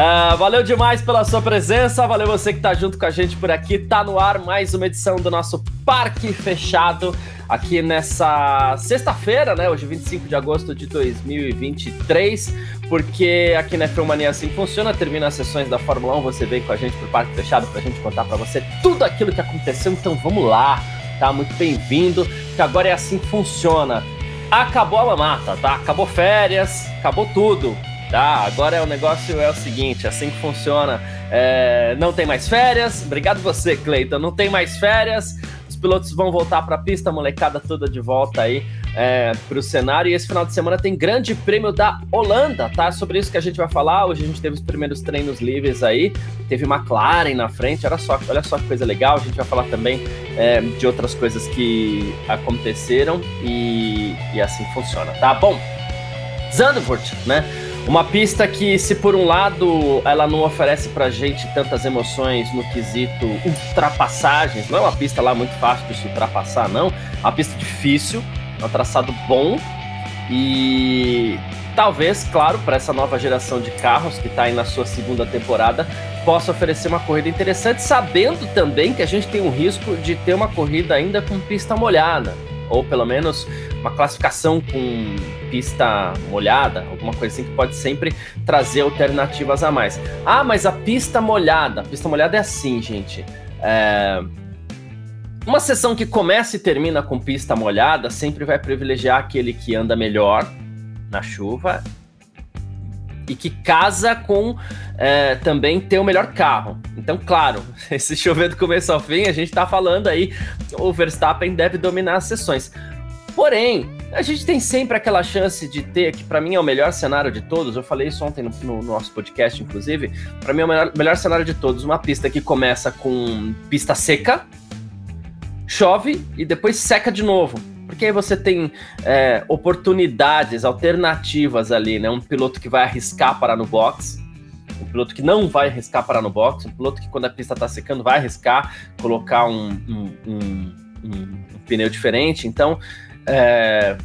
Ah, valeu demais pela sua presença, valeu você que tá junto com a gente por aqui. Tá no ar mais uma edição do nosso Parque Fechado aqui nessa sexta-feira, né? Hoje 25 de agosto de 2023, porque aqui na F1 Mania assim funciona, termina as sessões da Fórmula 1, você vem com a gente pro Parque Fechado pra gente contar para você tudo aquilo que aconteceu, então vamos lá, tá? Muito bem-vindo, que agora é assim que funciona. Acabou a mamata, tá? Acabou férias, acabou tudo. Tá, agora é o negócio é o seguinte, assim que funciona. É, não tem mais férias. Obrigado você, Cleiton. Não tem mais férias. Os pilotos vão voltar para a pista, molecada toda de volta aí é, para o cenário. E esse final de semana tem Grande Prêmio da Holanda, tá? Sobre isso que a gente vai falar. Hoje a gente teve os primeiros treinos livres aí. Teve McLaren na frente. Olha só, olha só que coisa legal. A gente vai falar também é, de outras coisas que aconteceram e, e assim funciona, tá? Bom, Zandvoort, né? Uma pista que, se por um lado ela não oferece pra gente tantas emoções no quesito ultrapassagens, não é uma pista lá muito fácil de se ultrapassar, não. É uma pista difícil, é um traçado bom e talvez, claro, para essa nova geração de carros que está aí na sua segunda temporada, possa oferecer uma corrida interessante, sabendo também que a gente tem um risco de ter uma corrida ainda com pista molhada, ou pelo menos uma classificação com pista molhada, alguma coisa assim que pode sempre trazer alternativas a mais. Ah, mas a pista molhada, a pista molhada é assim, gente. É... Uma sessão que começa e termina com pista molhada sempre vai privilegiar aquele que anda melhor na chuva e que casa com é, também ter o melhor carro. Então, claro, esse chover do começo ao fim, a gente tá falando aí, o Verstappen deve dominar as sessões. Porém, a gente tem sempre aquela chance de ter, que para mim é o melhor cenário de todos, eu falei isso ontem no, no nosso podcast, inclusive, para mim é o melhor, melhor cenário de todos, uma pista que começa com pista seca, chove e depois seca de novo. Porque aí você tem é, oportunidades, alternativas ali, né? Um piloto que vai arriscar parar no box, um piloto que não vai arriscar parar no box, um piloto que quando a pista está secando vai arriscar colocar um, um, um, um pneu diferente. Então, é,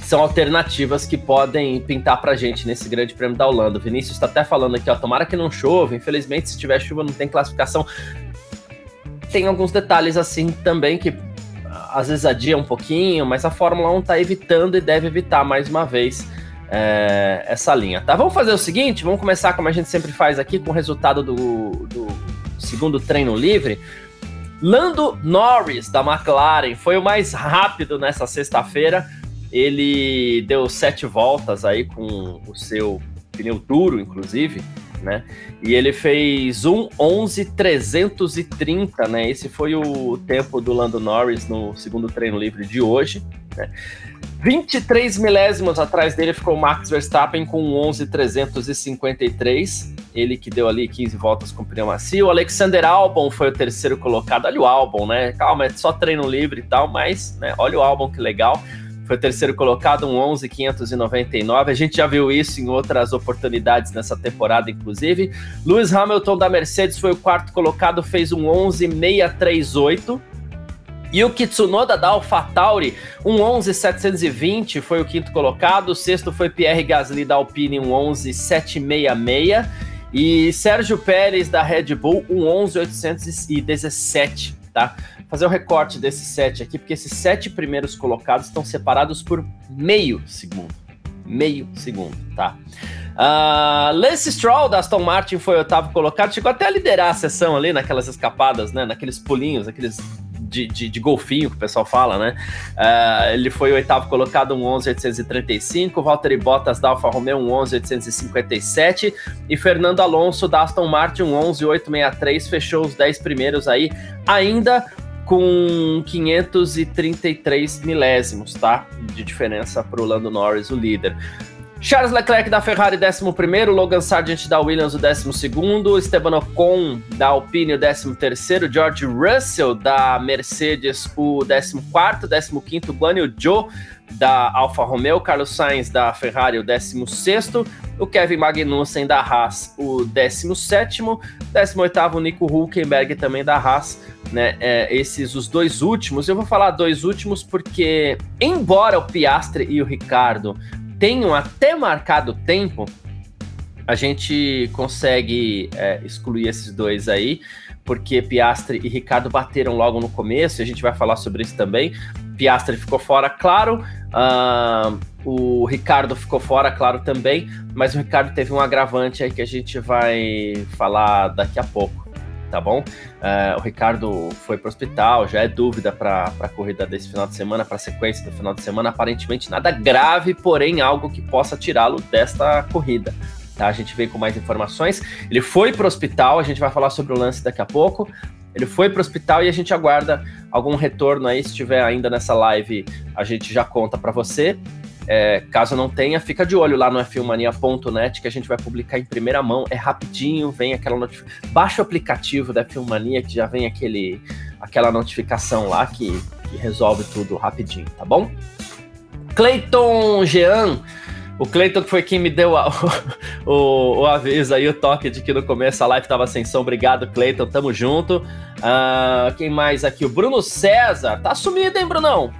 são alternativas que podem pintar pra gente nesse grande prêmio da Holanda. O Vinícius está até falando aqui, ó, tomara que não chova, infelizmente se tiver chuva não tem classificação. Tem alguns detalhes assim também que às vezes adia um pouquinho, mas a Fórmula 1 está evitando e deve evitar mais uma vez é, essa linha, tá? Vamos fazer o seguinte, vamos começar como a gente sempre faz aqui com o resultado do, do segundo treino livre. Lando Norris, da McLaren, foi o mais rápido nessa sexta-feira. Ele deu sete voltas aí com o seu pneu duro, inclusive, né? E ele fez um 11.330, né? Esse foi o tempo do Lando Norris no segundo treino livre de hoje. Né? 23 milésimos atrás dele ficou Max Verstappen com 11.353. Ele que deu ali 15 voltas com pneu macio. Alexander Albon foi o terceiro colocado. Olha o Albon, né? Calma, é só treino livre e tal, mas né, olha o Albon que legal. Foi o terceiro colocado, um 11.599. A gente já viu isso em outras oportunidades nessa temporada, inclusive. Lewis Hamilton da Mercedes foi o quarto colocado, fez um 11.638. E o Kitsunoda da AlphaTauri, um 11.720, foi o quinto colocado. O sexto foi Pierre Gasly da Alpine, um 11.766. E Sérgio Pérez da Red Bull, um 11.817, tá? Fazer um recorte desses sete aqui, porque esses sete primeiros colocados estão separados por meio segundo. Meio segundo, tá? Uh, Lance Stroll da Aston Martin foi o oitavo colocado, chegou até a liderar a sessão ali naquelas escapadas, né? Naqueles pulinhos, aqueles de, de, de, golfinho, que o pessoal fala, né? Uh, ele foi o oitavo colocado, um 11,835. Valtteri Bottas da Alfa Romeo, um 11,857. E Fernando Alonso da Aston Martin, um 11,863. Fechou os 10 primeiros aí, ainda com 533 milésimos, tá? De diferença para o Lando Norris, o líder. Charles Leclerc da Ferrari, 11, Logan Sargent da Williams, o 12, Esteban Ocon da Alpine, o 13, George Russell da Mercedes, o 14, 15, Guan Yu Zhou da Alfa Romeo, Carlos Sainz da Ferrari, o 16, o Kevin Magnussen da Haas, o 17, 18, Nico Hulkenberg também da Haas, né? É, esses os dois últimos. Eu vou falar dois últimos porque, embora o Piastre e o Ricardo tenham até marcado tempo, a gente consegue é, excluir esses dois aí, porque Piastre e Ricardo bateram logo no começo, e a gente vai falar sobre isso também. Piastre ficou fora, claro. Uh, o Ricardo ficou fora, claro, também. Mas o Ricardo teve um agravante aí que a gente vai falar daqui a pouco tá bom? Uh, o Ricardo foi para o hospital, já é dúvida para a corrida desse final de semana, para a sequência do final de semana. Aparentemente nada grave, porém algo que possa tirá-lo desta corrida. Tá? A gente veio com mais informações. Ele foi para o hospital, a gente vai falar sobre o lance daqui a pouco. Ele foi para o hospital e a gente aguarda algum retorno aí. Se estiver ainda nessa live, a gente já conta para você. É, caso não tenha, fica de olho lá no filmania.net que a gente vai publicar em primeira mão. É rapidinho, vem aquela notificação. Baixa o aplicativo da Filmania que já vem aquele, aquela notificação lá que, que resolve tudo rapidinho, tá bom? Cleiton Jean. O Cleiton foi quem me deu a, o, o, aviso aí, o toque de que no começo a live tava sem som. Obrigado, Cleiton. Tamo junto. Uh, quem mais aqui? O Bruno César. Tá sumido, hein, Brunão?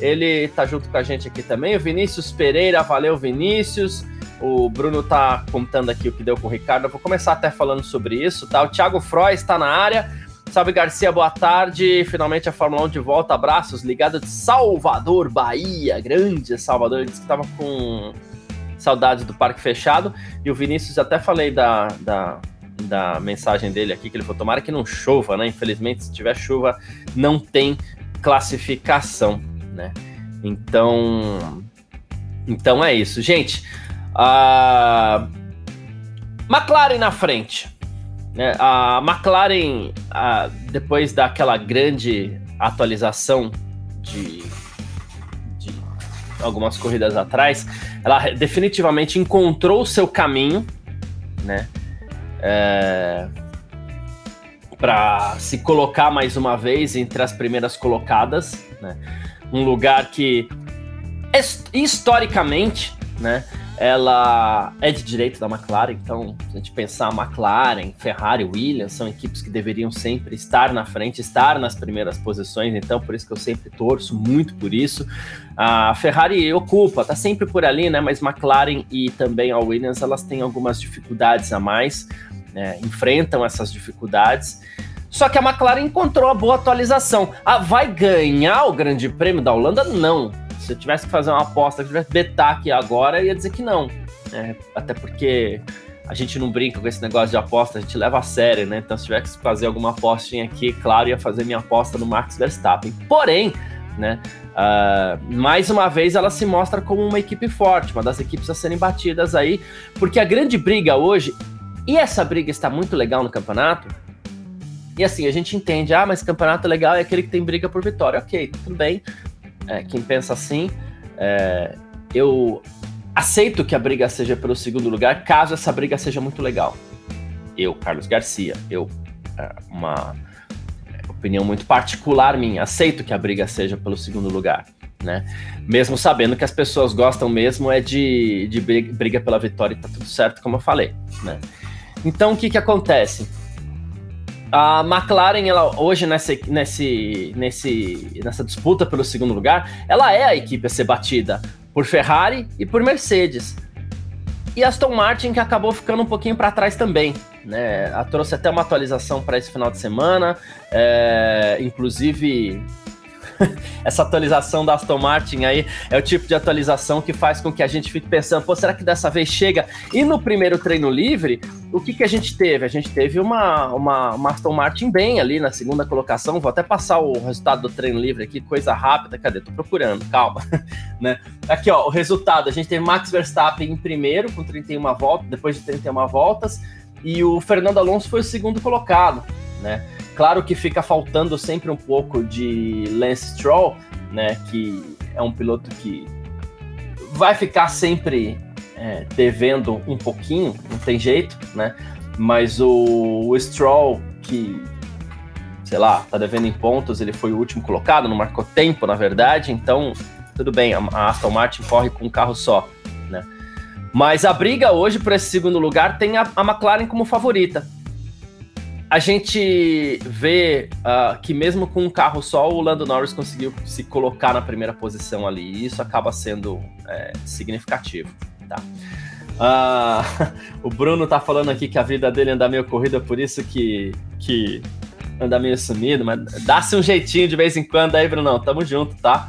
Ele tá junto com a gente aqui também. O Vinícius Pereira, valeu, Vinícius. O Bruno tá contando aqui o que deu com o Ricardo. Eu vou começar até falando sobre isso, tá? O Thiago Froy está na área. Salve Garcia, boa tarde. Finalmente a Fórmula 1 de volta. Abraços, ligado de Salvador, Bahia. Grande Salvador. Ele disse que tava com saudades do parque fechado. E o Vinícius, até falei da, da, da mensagem dele aqui, que ele falou: tomara que não chova, né? Infelizmente, se tiver chuva, não tem classificação né? Então, então é isso, gente. A McLaren na frente. Né? A McLaren, a, depois daquela grande atualização de, de algumas corridas atrás, ela definitivamente encontrou o seu caminho, né? É, para se colocar mais uma vez entre as primeiras colocadas, né? Um lugar que historicamente, né, ela é de direito da McLaren, então se a gente pensar McLaren, Ferrari, Williams, são equipes que deveriam sempre estar na frente, estar nas primeiras posições, então por isso que eu sempre torço muito por isso. A Ferrari ocupa, tá sempre por ali, né, mas McLaren e também a Williams, elas têm algumas dificuldades a mais, né, enfrentam essas dificuldades, só que a McLaren encontrou a boa atualização. Ah, vai ganhar o Grande Prêmio da Holanda? Não. Se eu tivesse que fazer uma aposta, se tivesse betar aqui agora, eu ia dizer que não. É, até porque a gente não brinca com esse negócio de aposta, a gente leva a sério, né? Então, se tivesse que fazer alguma apostinha aqui, claro, ia fazer minha aposta no Max Verstappen. Porém, né? Uh, mais uma vez ela se mostra como uma equipe forte, uma das equipes a serem batidas aí, porque a grande briga hoje, e essa briga está muito legal no campeonato, e assim, a gente entende, ah, mas campeonato legal é aquele que tem briga por vitória. Ok, tudo bem. É, quem pensa assim, é, eu aceito que a briga seja pelo segundo lugar, caso essa briga seja muito legal. Eu, Carlos Garcia, eu, é, uma opinião muito particular minha, aceito que a briga seja pelo segundo lugar. Né? Mesmo sabendo que as pessoas gostam mesmo é de, de briga pela vitória e tá tudo certo, como eu falei, né? Então, o que que acontece? A McLaren, ela, hoje nessa, nesse, nesse, nessa disputa pelo segundo lugar, ela é a equipe a ser batida por Ferrari e por Mercedes. E Aston Martin que acabou ficando um pouquinho para trás também. Né? Ela trouxe até uma atualização para esse final de semana, é, inclusive essa atualização da Aston Martin aí é o tipo de atualização que faz com que a gente fique pensando, pô, será que dessa vez chega? E no primeiro treino livre, o que, que a gente teve? A gente teve uma, uma, uma Aston Martin bem ali na segunda colocação. Vou até passar o resultado do treino livre aqui, coisa rápida. Cadê? Tô procurando, calma. né? Aqui, ó, o resultado. A gente teve Max Verstappen em primeiro, com 31 voltas, depois de 31 voltas, e o Fernando Alonso foi o segundo colocado, né? Claro que fica faltando sempre um pouco de Lance Stroll, né? Que é um piloto que vai ficar sempre é, devendo um pouquinho, não tem jeito, né? Mas o, o Stroll, que, sei lá, tá devendo em pontos, ele foi o último colocado, não marcou tempo, na verdade, então tudo bem, a, Aston Martin corre com um carro só, né? Mas a briga hoje para esse segundo lugar tem a, a McLaren como favorita a gente vê uh, que mesmo com um carro só, o Lando Norris conseguiu se colocar na primeira posição ali. E isso acaba sendo é, significativo. Tá? Uh, o Bruno tá falando aqui que a vida dele anda meio corrida, por isso que, que anda meio sumido, mas dá-se um jeitinho de vez em quando aí, Brunão. Tamo junto, tá?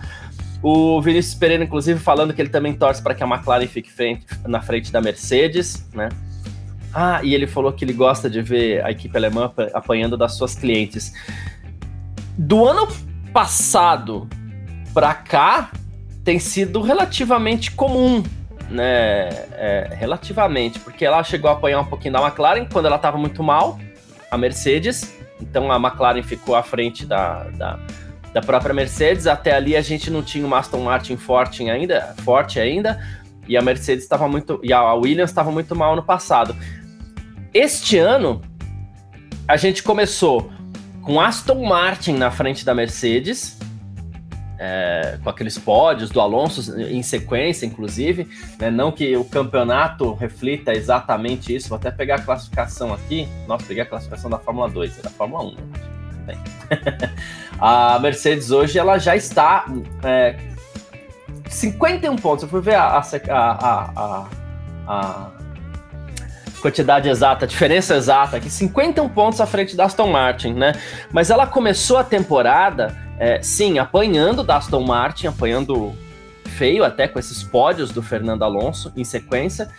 O Vinícius Pereira, inclusive, falando que ele também torce para que a McLaren fique frente, na frente da Mercedes, né? Ah, e ele falou que ele gosta de ver a equipe alemã apanhando das suas clientes. Do ano passado para cá, tem sido relativamente comum, né? É, relativamente, porque ela chegou a apanhar um pouquinho da McLaren quando ela estava muito mal, a Mercedes. Então a McLaren ficou à frente da, da, da, própria Mercedes. Até ali a gente não tinha uma Aston Martin forte ainda, forte ainda, e a Mercedes estava muito. E a Williams estava muito mal no passado. Este ano, a gente começou com Aston Martin na frente da Mercedes, é, com aqueles pódios do Alonso em sequência, inclusive. Né? Não que o campeonato reflita exatamente isso. Vou até pegar a classificação aqui. Nossa, peguei a classificação da Fórmula 2, é da Fórmula 1. Né? a Mercedes hoje ela já está é, 51 pontos. Eu fui ver a, a, a, a quantidade exata, diferença exata aqui, 51 pontos à frente da Aston Martin, né? Mas ela começou a temporada, é, sim, apanhando da Aston Martin, apanhando feio até com esses pódios do Fernando Alonso em sequência.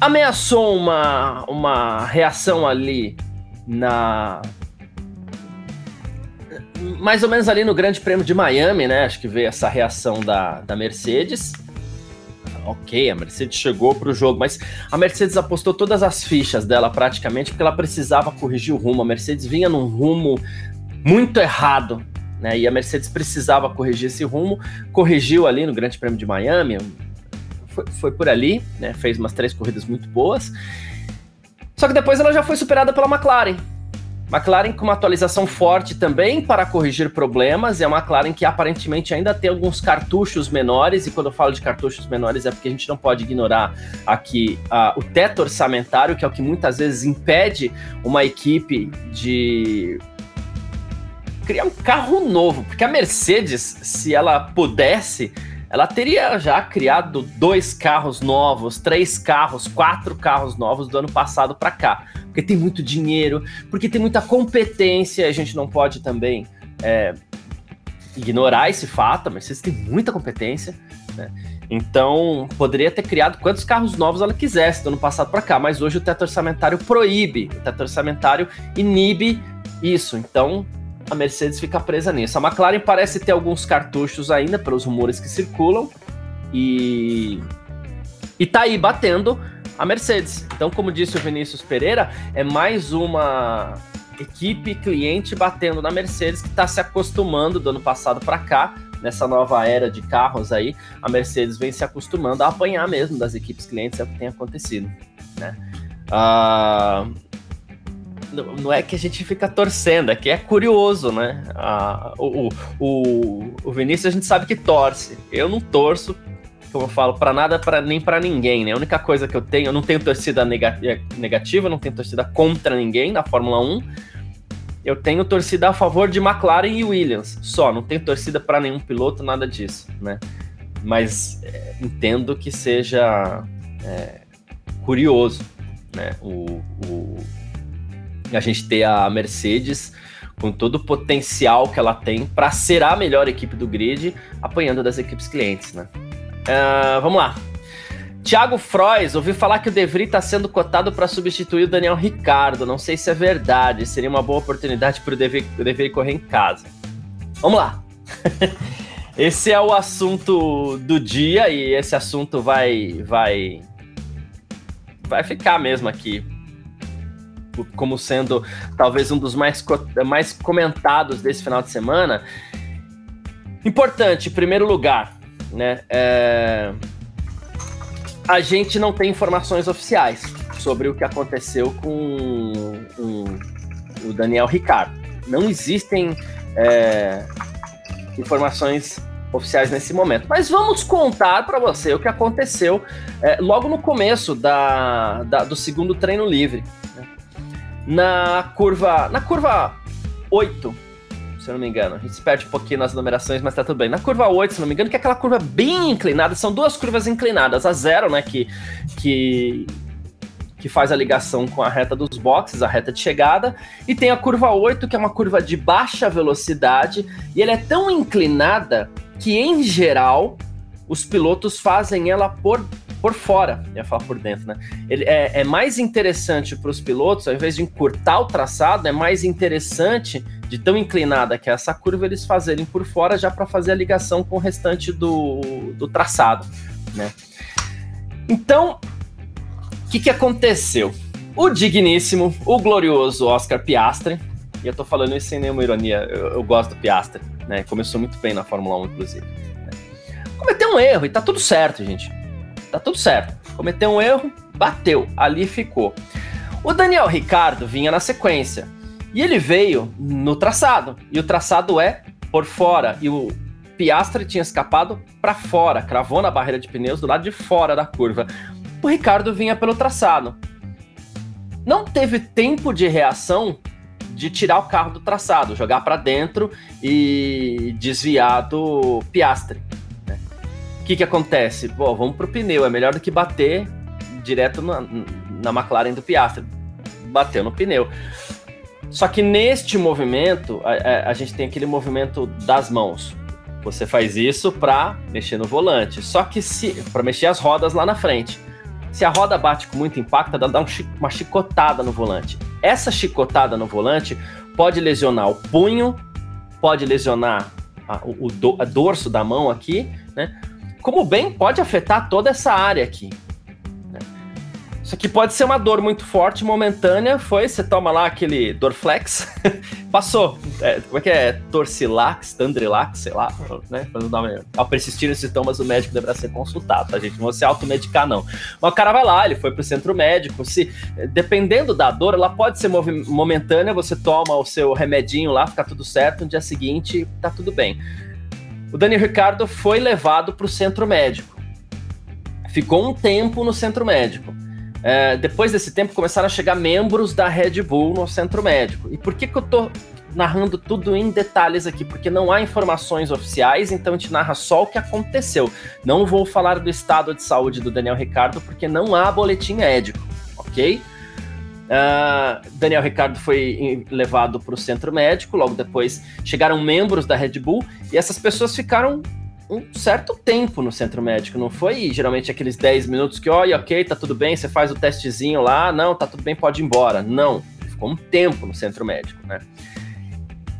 Ameaçou uma, uma reação ali na. Mais ou menos ali no Grande Prêmio de Miami, né? Acho que veio essa reação da, da Mercedes ok, a Mercedes chegou para o jogo, mas a Mercedes apostou todas as fichas dela praticamente porque ela precisava corrigir o rumo. A Mercedes vinha num rumo muito errado, né? E a Mercedes precisava corrigir esse rumo, corrigiu ali no Grande Prêmio de Miami, foi, foi por ali, né? Fez umas três corridas muito boas. Só que depois ela já foi superada pela McLaren. McLaren com uma atualização forte também para corrigir problemas, é uma McLaren que aparentemente ainda tem alguns cartuchos menores, e quando eu falo de cartuchos menores é porque a gente não pode ignorar aqui uh, o teto orçamentário, que é o que muitas vezes impede uma equipe de criar um carro novo, porque a Mercedes, se ela pudesse, ela teria já criado dois carros novos, três carros, quatro carros novos do ano passado para cá, porque tem muito dinheiro, porque tem muita competência, a gente não pode também é, ignorar esse fato, mas vocês têm muita competência, né? Então, poderia ter criado quantos carros novos ela quisesse do ano passado para cá, mas hoje o teto orçamentário proíbe, o teto orçamentário inibe isso. Então, a Mercedes fica presa nisso. A McLaren parece ter alguns cartuchos ainda, pelos rumores que circulam, e, e tá aí batendo a Mercedes. Então, como disse o Vinícius Pereira, é mais uma equipe cliente batendo na Mercedes que está se acostumando do ano passado para cá, nessa nova era de carros aí, a Mercedes vem se acostumando a apanhar mesmo das equipes clientes, é o que tem acontecido, né? Uh, não é que a gente fica torcendo, é que é curioso, né? O, o, o Vinícius a gente sabe que torce. Eu não torço, como eu falo, para nada, para nem para ninguém, né? A única coisa que eu tenho, eu não tenho torcida negativa, não tenho torcida contra ninguém na Fórmula 1. Eu tenho torcida a favor de McLaren e Williams, só. Não tenho torcida para nenhum piloto, nada disso, né? Mas é, entendo que seja é, curioso, né? O a gente ter a Mercedes com todo o potencial que ela tem para ser a melhor equipe do grid, apanhando das equipes clientes, né? Uh, vamos lá. Thiago Frois, ouvi falar que o De Vries está sendo cotado para substituir o Daniel Ricardo. Não sei se é verdade. Seria uma boa oportunidade para o De Vries correr em casa. Vamos lá. esse é o assunto do dia e esse assunto vai vai vai ficar mesmo aqui como sendo talvez um dos mais, mais comentados desse final de semana. Importante, em primeiro lugar, né? É... a gente não tem informações oficiais sobre o que aconteceu com, o Daniel Ricardo. Não existem é, informações oficiais nesse momento. Mas vamos contar para você o que aconteceu é, logo no começo da, da, do segundo treino livre. Na curva. Na curva 8, se eu não me engano. A gente perde um pouquinho nas numerações, mas tá tudo bem. Na curva 8, se não me engano, que é aquela curva bem inclinada, são duas curvas inclinadas. A zero, né, que, que, que faz a ligação com a reta dos boxes, a reta de chegada, e tem a curva 8, que é uma curva de baixa velocidade, e ela é tão inclinada que, em geral, os pilotos fazem ela por, por fora, ia falar por dentro, né? Ele é, é mais interessante para os pilotos, ao invés de encurtar o traçado, é mais interessante de tão inclinada que é essa curva, eles fazerem por fora já para fazer a ligação com o restante do, do traçado, né? Então, o que, que aconteceu? O digníssimo, o glorioso Oscar Piastri, e eu tô falando isso sem nenhuma ironia, eu, eu gosto do Piastri, né? Começou muito bem na Fórmula 1, inclusive. Cometeu um erro e tá tudo certo, gente. Tá tudo certo. Cometeu um erro, bateu, ali ficou. O Daniel Ricardo vinha na sequência. E ele veio no traçado. E o traçado é por fora. E o Piastre tinha escapado para fora, cravou na barreira de pneus do lado de fora da curva. O Ricardo vinha pelo traçado. Não teve tempo de reação de tirar o carro do traçado, jogar para dentro e desviar do Piastre. Que, que acontece? Bom, vamos pro pneu, é melhor do que bater direto na, na McLaren do Piastre. Bateu no pneu. Só que neste movimento, a, a, a gente tem aquele movimento das mãos. Você faz isso para mexer no volante. Só que se para mexer as rodas lá na frente. Se a roda bate com muito impacto, dá uma chicotada no volante. Essa chicotada no volante pode lesionar o punho, pode lesionar a, o, o a dorso da mão aqui, né? Como bem pode afetar toda essa área aqui. Isso aqui pode ser uma dor muito forte, momentânea. Foi, você toma lá aquele Dorflex, passou. É, como é que é? Torcilax, Tandrilax, sei lá, né? Ao persistir os sintomas, o médico deverá ser consultado, tá, gente? Não vou se automedicar, não. Mas o cara vai lá, ele foi pro centro médico. Se, dependendo da dor, ela pode ser momentânea, você toma o seu remedinho lá, fica tudo certo, no dia seguinte tá tudo bem. O Daniel Ricardo foi levado pro centro médico. Ficou um tempo no centro médico. É, depois desse tempo começaram a chegar membros da Red Bull no centro médico. E por que, que eu tô narrando tudo em detalhes aqui? Porque não há informações oficiais, então gente narra só o que aconteceu. Não vou falar do estado de saúde do Daniel Ricardo, porque não há boletim médico, ok? Uh, Daniel Ricardo foi levado para o centro médico, logo depois chegaram membros da Red Bull e essas pessoas ficaram um certo tempo no centro médico, não foi geralmente aqueles 10 minutos que, olha, ok, tá tudo bem, você faz o testezinho lá, não, tá tudo bem, pode ir embora. Não, ficou um tempo no centro médico, né?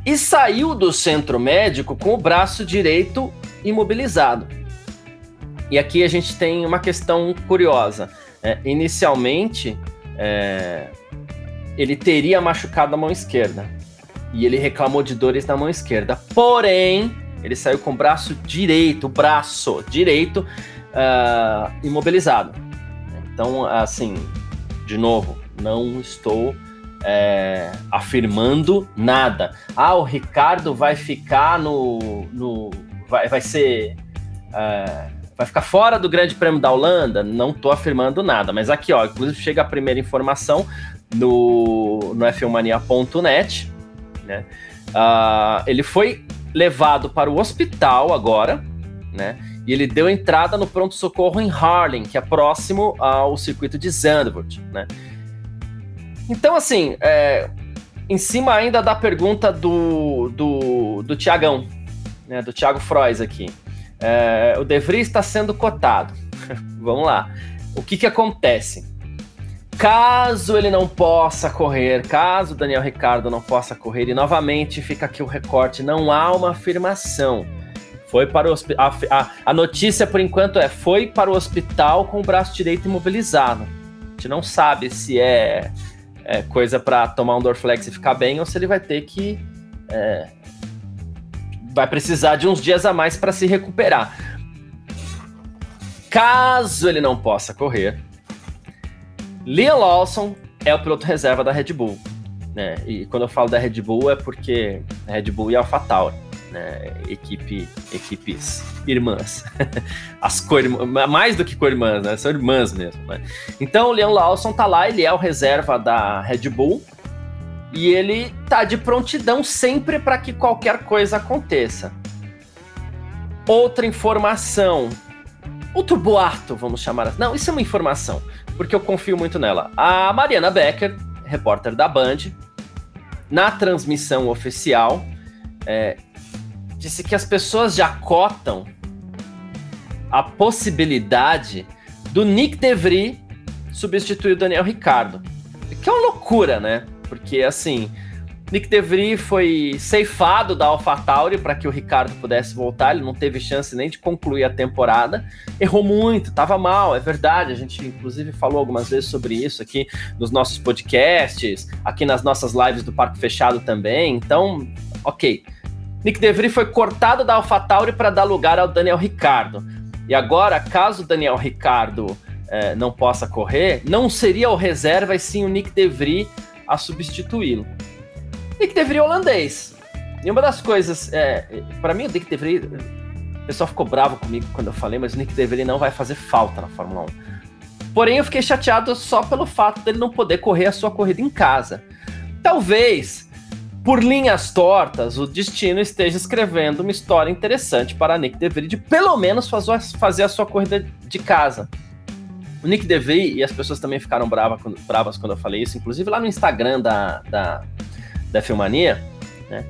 E saiu do centro médico com o braço direito imobilizado. E aqui a gente tem uma questão curiosa. É, inicialmente, é, ele teria machucado a mão esquerda. E ele reclamou de dores na mão esquerda. Porém, ele saiu com o braço direito, braço direito, uh, imobilizado. Então, assim, de novo, não estou é, afirmando nada. Ah, o Ricardo vai ficar no. no vai, vai ser. É, vai ficar fora do Grande Prêmio da Holanda? Não estou afirmando nada, mas aqui, ó, inclusive chega a primeira informação no, no f1mania.net, né? Uh, ele foi levado para o hospital agora, né? E ele deu entrada no pronto-socorro em Harlem, que é próximo ao circuito de Zandvoort, né? Então, assim, é, em cima ainda da pergunta do, do, do Tiagão, né, do Thiago Frois aqui. É, o De Vries está sendo cotado. Vamos lá. O que, que acontece? Caso ele não possa correr, caso Daniel Ricardo não possa correr, e novamente fica aqui o recorte, não há uma afirmação. Foi para o a, a, a notícia por enquanto é foi para o hospital com o braço direito imobilizado. A gente não sabe se é, é coisa para tomar um Dorflex e ficar bem ou se ele vai ter que é, vai precisar de uns dias a mais para se recuperar. caso ele não possa correr, Liam Lawson é o piloto reserva da Red Bull. Né? E quando eu falo da Red Bull é porque Red Bull e AlphaTauri, né? Equipe, equipes irmãs. As co mais do que co-irmãs, né? São irmãs mesmo, né? Então o Leon Lawson tá lá, ele é o reserva da Red Bull e ele tá de prontidão sempre para que qualquer coisa aconteça. Outra informação. Outro boato, vamos chamar assim. Não, isso é uma informação porque eu confio muito nela. A Mariana Becker, repórter da Band, na transmissão oficial, é, disse que as pessoas já cotam a possibilidade do Nick DeVry substituir o Daniel Ricardo. Que é uma loucura, né? Porque assim, Nick DeVry foi ceifado da AlphaTauri para que o Ricardo pudesse voltar, ele não teve chance nem de concluir a temporada. Errou muito, estava mal, é verdade. A gente inclusive falou algumas vezes sobre isso aqui nos nossos podcasts, aqui nas nossas lives do Parque Fechado também. Então, OK. Nick DeVry foi cortado da AlphaTauri para dar lugar ao Daniel Ricardo. E agora, caso o Daniel Ricardo eh, não possa correr, não seria o reserva e sim o Nick DeVry a substituí-lo. Nick DeVry holandês. E uma das coisas, é, para mim o Nick DeVry, o pessoal ficou bravo comigo quando eu falei, mas o Nick DeVry não vai fazer falta na Fórmula 1. Porém, eu fiquei chateado só pelo fato dele não poder correr a sua corrida em casa. Talvez, por linhas tortas, o destino esteja escrevendo uma história interessante para Nick DeVry de pelo menos fazer a sua corrida de casa. O Nick DeVry, e as pessoas também ficaram quando, bravas quando eu falei isso, inclusive lá no Instagram da, da, da Filmania, né?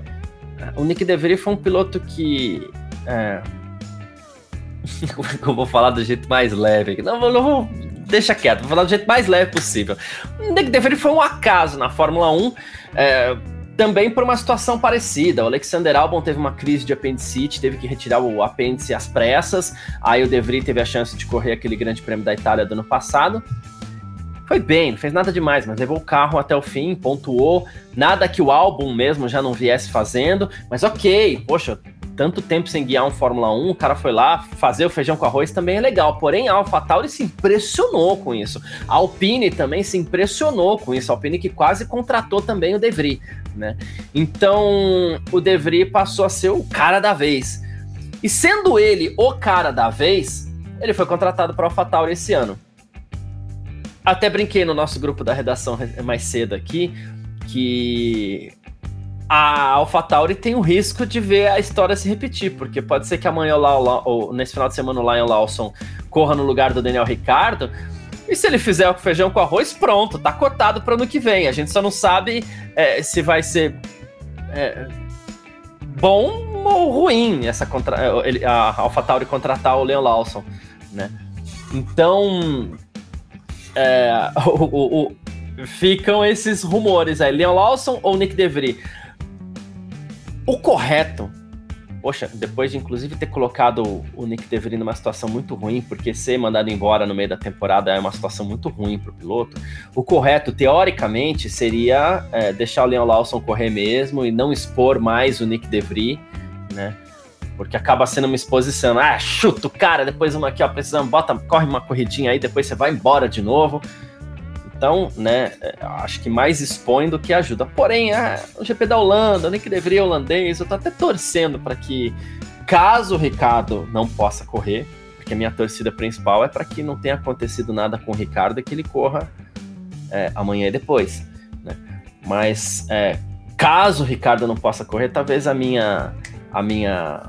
O Nick DeVry foi um piloto que. É... eu vou falar do jeito mais leve aqui. Não, não vou. Deixa quieto, vou falar do jeito mais leve possível. O Nick DeVry foi um acaso na Fórmula 1. É, também por uma situação parecida. O Alexander Albon teve uma crise de apendicite, teve que retirar o apêndice às pressas. Aí o De Vries teve a chance de correr aquele Grande Prêmio da Itália do ano passado. Foi bem, não fez nada demais, mas levou o carro até o fim, pontuou. Nada que o álbum mesmo já não viesse fazendo, mas ok, poxa, tanto tempo sem guiar um Fórmula 1, o cara foi lá fazer o feijão com arroz também é legal. Porém, a AlphaTauri se impressionou com isso. A Alpine também se impressionou com isso. A Alpine que quase contratou também o De Vries, né? Então, o De Vries passou a ser o cara da vez. E sendo ele o cara da vez, ele foi contratado para a AlphaTauri esse ano. Até brinquei no nosso grupo da redação mais cedo aqui que a AlphaTauri tem o risco de ver a história se repetir, porque pode ser que amanhã ou, ou nesse final de semana o Lion Lawson corra no lugar do Daniel Ricardo. E se ele fizer o feijão com arroz, pronto, tá cotado para ano que vem. A gente só não sabe é, se vai ser é, bom ou ruim essa contra, ele, a AlphaTauri contratar o Leon Lawson, né? Então, é, o, o, o, ficam esses rumores aí, Leon Lawson ou Nick DeVry. O correto, poxa, depois de inclusive ter colocado o Nick DeVry numa situação muito ruim, porque ser mandado embora no meio da temporada é uma situação muito ruim para o piloto, o correto, teoricamente, seria é, deixar o Leon Lawson correr mesmo e não expor mais o Nick DeVry, né? Porque acaba sendo uma exposição. Ah, chuta o cara, depois uma aqui, ó, precisamos, bota, corre uma corridinha aí, depois você vai embora de novo. Então, né, é, acho que mais expõe do que ajuda. Porém, ah, o GP da Holanda, nem que deveria holandês, eu tô até torcendo para que, caso o Ricardo não possa correr, porque a minha torcida principal é para que não tenha acontecido nada com o Ricardo e que ele corra é, amanhã e depois. Né? Mas é, caso o Ricardo não possa correr, talvez a minha, a minha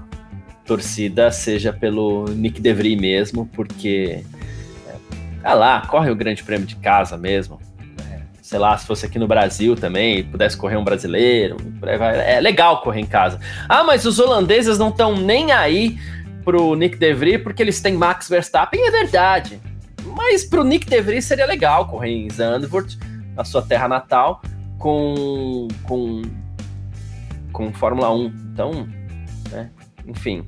torcida seja pelo Nick DeVry mesmo, porque ah lá, corre o grande prêmio de casa mesmo. É, sei lá, se fosse aqui no Brasil também, pudesse correr um brasileiro. É legal correr em casa. Ah, mas os holandeses não estão nem aí pro Nick DeVry porque eles têm Max Verstappen, é verdade. Mas pro Nick DeVry seria legal correr em Zandvoort, na sua terra natal, com com com Fórmula 1. Então, né, enfim,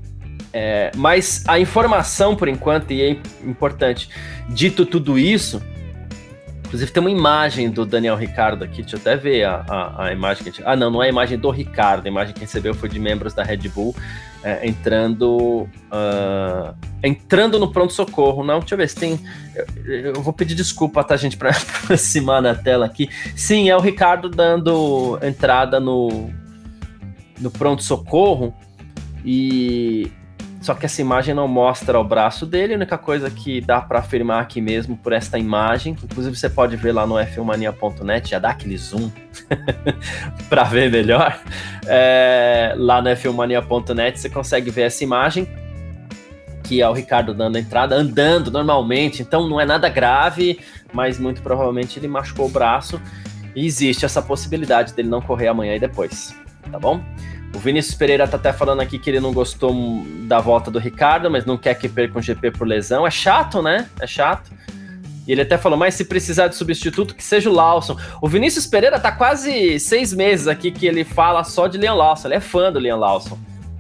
é, mas a informação, por enquanto, e é importante, dito tudo isso, Inclusive tem uma imagem do Daniel Ricardo aqui, deixa eu até ver a, a, a imagem que a gente... Ah, não, não é a imagem do Ricardo, a imagem que recebeu foi de membros da Red Bull é, entrando uh, entrando no pronto-socorro. Não, deixa eu ver se tem... Eu, eu vou pedir desculpa, tá, gente, para aproximar na tela aqui. Sim, é o Ricardo dando entrada no, no pronto-socorro e só que essa imagem não mostra o braço dele, a única coisa que dá para afirmar aqui mesmo por esta imagem, inclusive você pode ver lá no f1mania.net, já dá aquele zoom para ver melhor. É, lá no f1mania.net você consegue ver essa imagem, que é o Ricardo dando a entrada, andando normalmente, então não é nada grave, mas muito provavelmente ele machucou o braço e existe essa possibilidade dele não correr amanhã e depois, tá bom? O Vinícius Pereira tá até falando aqui que ele não gostou da volta do Ricardo, mas não quer que perca um GP por lesão. É chato, né? É chato. E ele até falou, mas se precisar de substituto, que seja o Lawson. O Vinícius Pereira tá quase seis meses aqui que ele fala só de Leon Lawson. Ele é fã do Leon Lawson,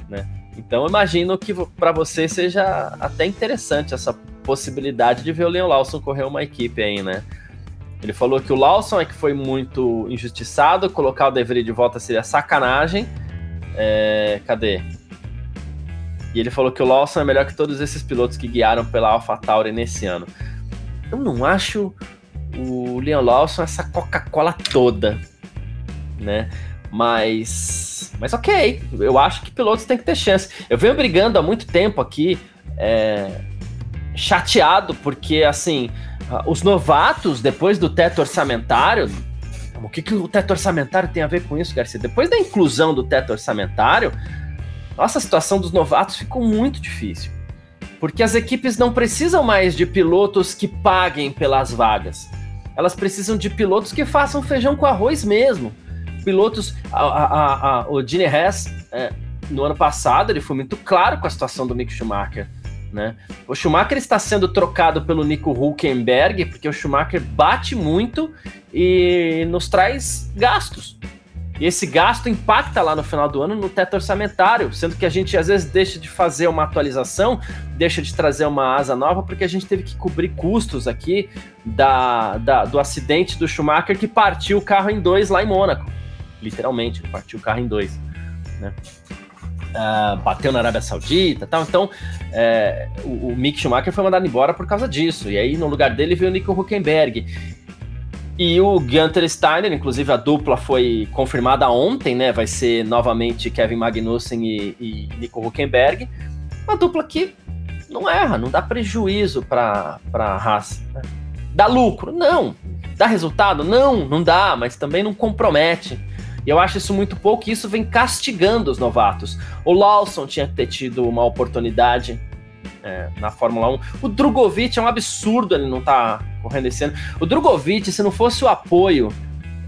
né? Então imagino que para você seja até interessante essa possibilidade de ver o Leon Lawson correr uma equipe aí, né? Ele falou que o Lawson é que foi muito injustiçado, colocar o Devery de volta seria sacanagem é, cadê? E ele falou que o Lawson é melhor que todos esses pilotos que guiaram pela AlphaTauri nesse ano. Eu não acho o Leon Lawson essa Coca-Cola toda, né? Mas, mas ok, eu acho que pilotos têm que ter chance. Eu venho brigando há muito tempo aqui, é, chateado, porque assim, os novatos, depois do teto orçamentário, o que, que o teto orçamentário tem a ver com isso, Garcia? Depois da inclusão do teto orçamentário, nossa situação dos novatos ficou muito difícil. Porque as equipes não precisam mais de pilotos que paguem pelas vagas. Elas precisam de pilotos que façam feijão com arroz mesmo. Pilotos. A, a, a, o Gene Hess, é, no ano passado, ele foi muito claro com a situação do Mick Schumacher. Né? O Schumacher está sendo trocado pelo Nico Hulkenberg, porque o Schumacher bate muito e nos traz gastos. E esse gasto impacta lá no final do ano no teto orçamentário, sendo que a gente às vezes deixa de fazer uma atualização, deixa de trazer uma asa nova, porque a gente teve que cobrir custos aqui da, da do acidente do Schumacher que partiu o carro em dois lá em Mônaco. Literalmente, partiu o carro em dois. Né? Uh, bateu na Arábia Saudita tal. Então, é, o, o, Mick Schumacher foi mandado embora por causa disso. E aí, no lugar dele, veio o Nico Huckenberg. E o Gunter Steiner, inclusive a dupla foi confirmada ontem, né? Vai ser novamente Kevin Magnussen e, e Nico Huckenberg. Uma dupla que não erra, não dá prejuízo para a Haas. Né? Dá lucro? Não. Dá resultado? Não, não dá, mas também não compromete. E eu acho isso muito pouco e isso vem castigando os novatos. O Lawson tinha que ter tido uma oportunidade é, na Fórmula 1. O Drogovic é um absurdo ele não tá correndo esse ano. O Drogovic, se não fosse o apoio.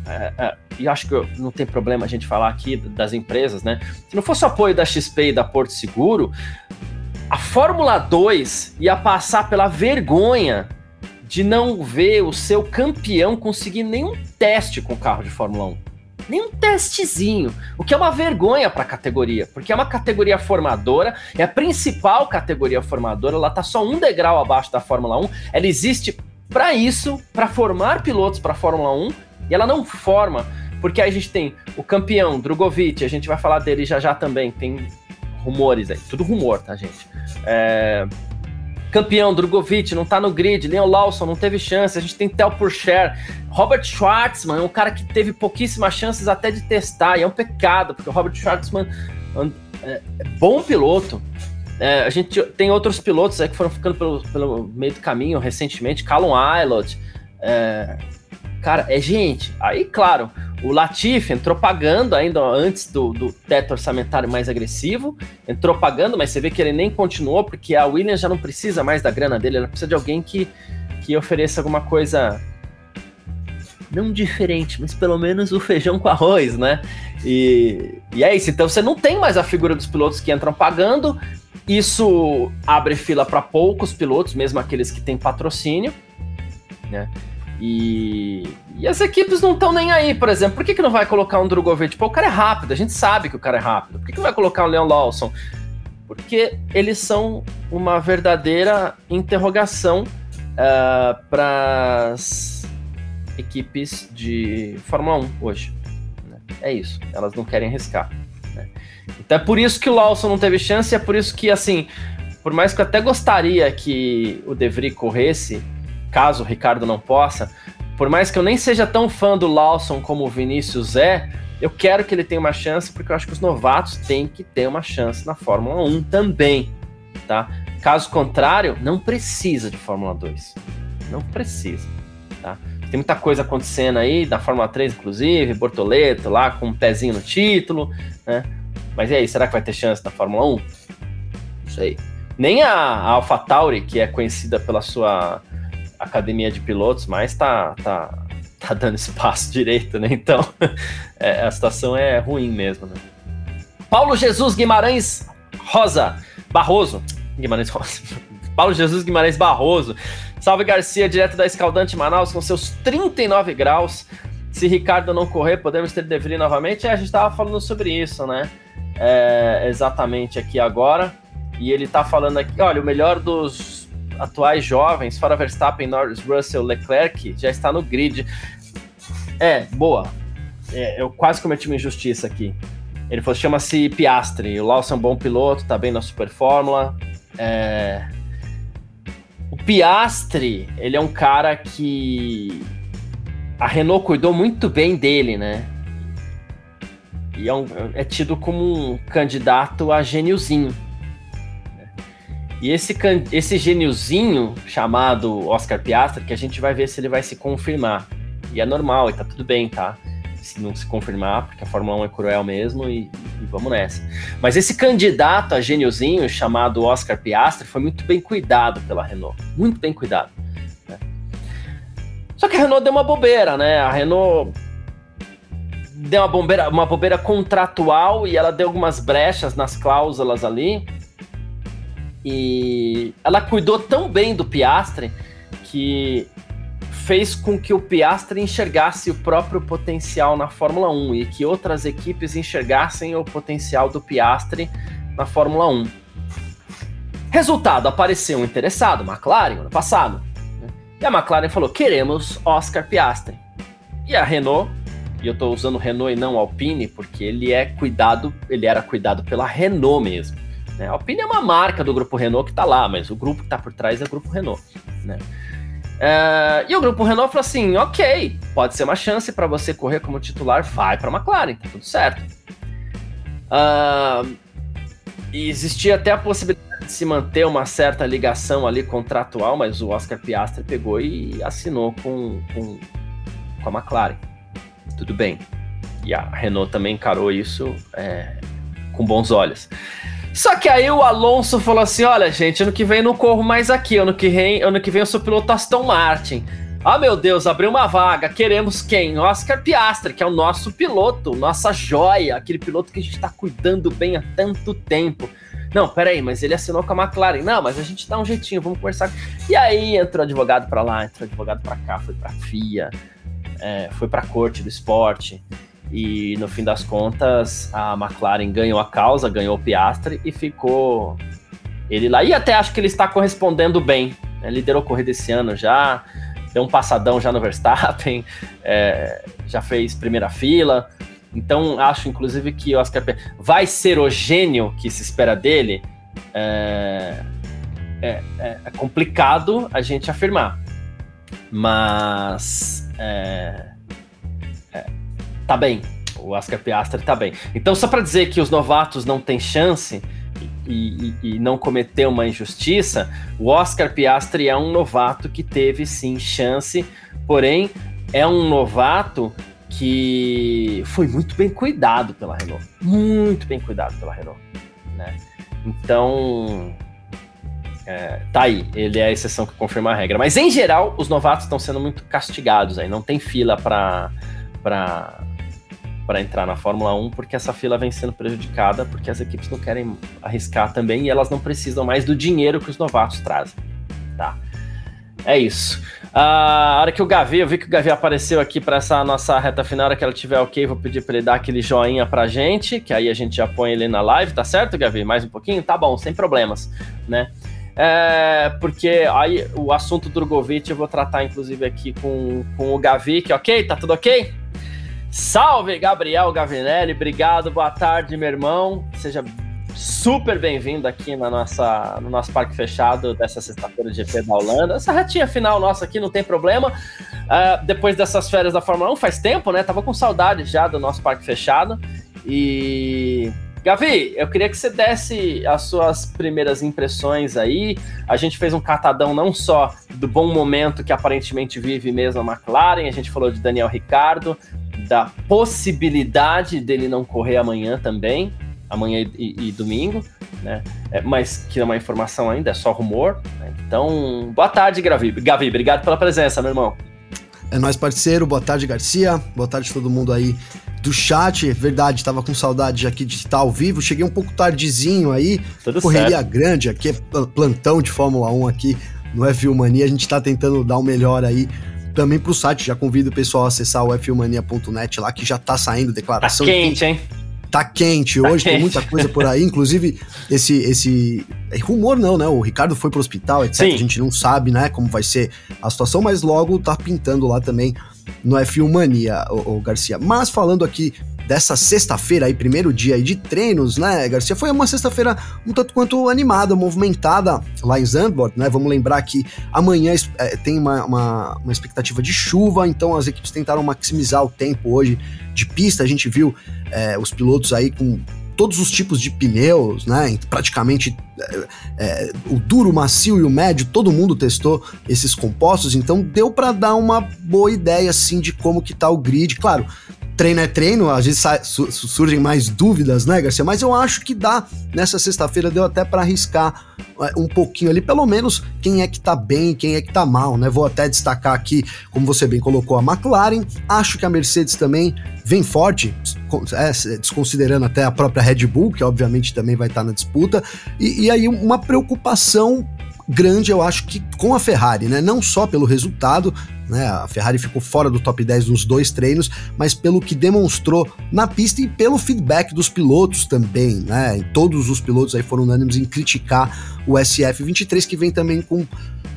É, é, e acho que não tem problema a gente falar aqui das empresas, né? Se não fosse o apoio da XP e da Porto Seguro, a Fórmula 2 ia passar pela vergonha de não ver o seu campeão conseguir nenhum teste com o carro de Fórmula 1 nem um testezinho, o que é uma vergonha para a categoria, porque é uma categoria formadora, é a principal categoria formadora, ela tá só um degrau abaixo da Fórmula 1, ela existe para isso, para formar pilotos para a Fórmula 1, e ela não forma, porque aí a gente tem o campeão Drogovic, a gente vai falar dele já já também, tem rumores aí, tudo rumor, tá, gente? É, campeão, Drogovic, não tá no grid, Leon Lawson não teve chance, a gente tem Tel Purcher, Robert Schwartzman é um cara que teve pouquíssimas chances até de testar, e é um pecado, porque o Robert Schwartzman é, é bom piloto, é, a gente tem outros pilotos que foram ficando pelo, pelo meio do caminho recentemente, Callum Aylott, é, cara, é gente, aí claro, o Latif entrou pagando ainda antes do, do, teto orçamentário mais agressivo, entrou pagando, mas você vê que ele nem continuou, porque a Williams já não precisa mais da grana dele, ela precisa de alguém que, que ofereça alguma coisa não diferente, mas pelo menos o feijão com arroz, né? E, e é isso, então você não tem mais a figura dos pilotos que entram pagando, isso abre fila para poucos pilotos, mesmo aqueles que têm patrocínio, né? E, e as equipes não estão nem aí, por exemplo. Por que, que não vai colocar um Drogovic? Pô, o cara é rápido, a gente sabe que o cara é rápido. Por que, que não vai colocar um Leon Lawson? Porque eles são uma verdadeira interrogação uh, para equipes de Fórmula 1 hoje. Né? É isso, elas não querem arriscar. Né? Então é por isso que o Lawson não teve chance, é por isso que, assim, por mais que eu até gostaria que o De Vries corresse, caso o Ricardo não possa, por mais que eu nem seja tão fã do Lawson como o Vinícius é, eu quero que ele tenha uma chance, porque eu acho que os novatos têm que ter uma chance na Fórmula 1 também, tá? Caso contrário, não precisa de Fórmula 2. Não precisa, tá? Tem muita coisa acontecendo aí, da Fórmula 3, inclusive, Bortoleto lá com um pezinho no título, né? Mas e aí, será que vai ter chance na Fórmula 1? Não sei. Nem a, a AlphaTauri, que é conhecida pela sua academia de pilotos, mas tá, tá, tá dando espaço direito, né? Então, é, a situação é ruim mesmo, né? Paulo Jesus Guimarães Rosa Barroso. Guimarães Rosa. Paulo Jesus Guimarães Barroso. Salve Garcia, direto da Escaldante Manaus, com seus 39 graus. Se Ricardo não correr, podemos ter Devry novamente? É, a gente estava falando sobre isso, né? É, exatamente aqui agora. E ele tá falando aqui, olha, o melhor dos atuais jovens, fora Verstappen, Norris, Russell, Leclerc, já está no grid. É, boa. É, eu quase cometi uma injustiça aqui. Ele chama-se Piastri. O Lawson é um bom piloto, tá bem na Super Fórmula. É... O Piastri, ele é um cara que a Renault cuidou muito bem dele, né? E é, um, é tido como um candidato a gêniozinho. E esse, esse gêniozinho chamado Oscar Piastri, que a gente vai ver se ele vai se confirmar. E é normal, e tá tudo bem, tá? Se não se confirmar, porque a Fórmula 1 é cruel mesmo, e, e vamos nessa. Mas esse candidato a gêniozinho chamado Oscar Piastri foi muito bem cuidado pela Renault. Muito bem cuidado. Né? Só que a Renault deu uma bobeira, né? A Renault deu uma bobeira, uma bobeira contratual e ela deu algumas brechas nas cláusulas ali e ela cuidou tão bem do Piastre que fez com que o Piastre enxergasse o próprio potencial na Fórmula 1 e que outras equipes enxergassem o potencial do Piastre na Fórmula 1. Resultado, apareceu um interessado, McLaren, ano passado. Né? E a McLaren falou: queremos Oscar Piastri. E a Renault, e eu estou usando Renault e não Alpine, porque ele é cuidado, ele era cuidado pela Renault mesmo. Né? A Alpine é uma marca do grupo Renault que está lá, mas o grupo que está por trás é o grupo Renault. Né? Uh, e o grupo Renault falou assim: ok, pode ser uma chance para você correr como titular, vai para a McLaren, tá tudo certo. Uh, e existia até a possibilidade de se manter uma certa ligação ali contratual, mas o Oscar Piastri pegou e assinou com, com, com a McLaren. Tudo bem. E a Renault também encarou isso é, com bons olhos. Só que aí o Alonso falou assim: olha, gente, ano que vem eu não corro mais aqui. Ano que vem, ano que vem eu sou piloto Aston Martin. Ah, meu Deus, abriu uma vaga. Queremos quem? Oscar Piastri, que é o nosso piloto, nossa joia, aquele piloto que a gente tá cuidando bem há tanto tempo. Não, peraí, mas ele assinou com a McLaren. Não, mas a gente dá um jeitinho, vamos conversar. E aí entrou advogado para lá, entrou advogado para cá, foi pra FIA, é, foi pra corte do esporte. E no fim das contas, a McLaren ganhou a causa, ganhou o Piastre e ficou ele lá. E até acho que ele está correspondendo bem. Né? Liderou a corrida esse ano já, deu um passadão já no Verstappen, é, já fez primeira fila. Então acho, inclusive, que o Oscar vai ser o gênio que se espera dele. É, é, é, é complicado a gente afirmar. Mas é, tá bem. O Oscar Piastri tá bem. Então, só para dizer que os novatos não têm chance e, e, e, não cometer uma injustiça, o Oscar Piastri é um novato que teve sim chance, porém é um novato que foi muito bem cuidado pela Renault. Muito bem cuidado pela Renault. Né? Então, é, tá aí, ele é a exceção que confirma a regra. Mas em geral, os novatos estão sendo muito castigados aí, não tem fila para para entrar na Fórmula 1, porque essa fila vem sendo prejudicada, porque as equipes não querem arriscar também e elas não precisam mais do dinheiro que os novatos trazem. Tá? É isso. A hora que o Gavi, eu vi que o Gavi apareceu aqui para essa nossa reta final, hora que ela tiver ok, vou pedir para ele dar aquele joinha pra gente, que aí a gente já põe ele na live, tá certo, Gavi? Mais um pouquinho? Tá bom, sem problemas, né? é, porque aí o assunto do Drogovic eu vou tratar inclusive aqui com, com o Gavi, ok? Tá tudo ok? Salve, Gabriel Gavinelli, obrigado, boa tarde, meu irmão. Seja super bem-vindo aqui na nossa, no nosso parque fechado dessa sexta-feira de GP da Holanda. Essa retinha final nossa aqui não tem problema. Uh, depois dessas férias da Fórmula 1, faz tempo, né? Tava com saudade já do nosso parque fechado. E Gavi, eu queria que você desse as suas primeiras impressões aí. A gente fez um catadão não só do bom momento que aparentemente vive mesmo a McLaren, a gente falou de Daniel Ricardo, da possibilidade dele não correr amanhã também, amanhã e, e domingo, né? É, mas que não é uma informação ainda, é só rumor. Né? Então, boa tarde, Gavi. Gavi, obrigado pela presença, meu irmão. É nóis, parceiro. Boa tarde, Garcia. Boa tarde todo mundo aí do chat. Verdade, tava com saudade aqui de estar ao vivo. Cheguei um pouco tardezinho aí. Tudo correria certo. grande aqui, é plantão de Fórmula 1 aqui no F1 Mania. A gente tá tentando dar o melhor aí também pro site. Já convido o pessoal a acessar o f1mania.net lá, que já tá saindo declaração. Tá quente, hein? Tá quente tá hoje, quente. tem muita coisa por aí. Inclusive, esse, esse. Rumor não, né? O Ricardo foi pro hospital, etc. Sim. A gente não sabe, né, como vai ser a situação, mas logo tá pintando lá também no F1 Mania, o, o Garcia. Mas falando aqui dessa sexta-feira aí, primeiro dia aí de treinos, né, Garcia? Foi uma sexta-feira um tanto quanto animada, movimentada lá em Zandvoort, né? Vamos lembrar que amanhã é, tem uma, uma, uma, expectativa de chuva, então as equipes tentaram maximizar o tempo hoje de pista. A gente viu é, os pilotos aí com todos os tipos de pneus, né? Praticamente é, é, o duro, o macio e o médio, todo mundo testou esses compostos, então deu para dar uma boa ideia assim de como que tá o grid. Claro, treino é treino, às vezes su surgem mais dúvidas, né, Garcia? Mas eu acho que dá. Nessa sexta-feira deu até para arriscar é, um pouquinho ali, pelo menos quem é que tá bem quem é que tá mal, né? Vou até destacar aqui, como você bem colocou, a McLaren. Acho que a Mercedes também vem forte, é, desconsiderando até a própria Red Bull, que obviamente também vai estar tá na disputa. E, e aí uma preocupação grande, eu acho que com a Ferrari, né? Não só pelo resultado, né? A Ferrari ficou fora do top 10 nos dois treinos, mas pelo que demonstrou na pista e pelo feedback dos pilotos também, né? E todos os pilotos aí foram unânimes em criticar o SF23, que vem também com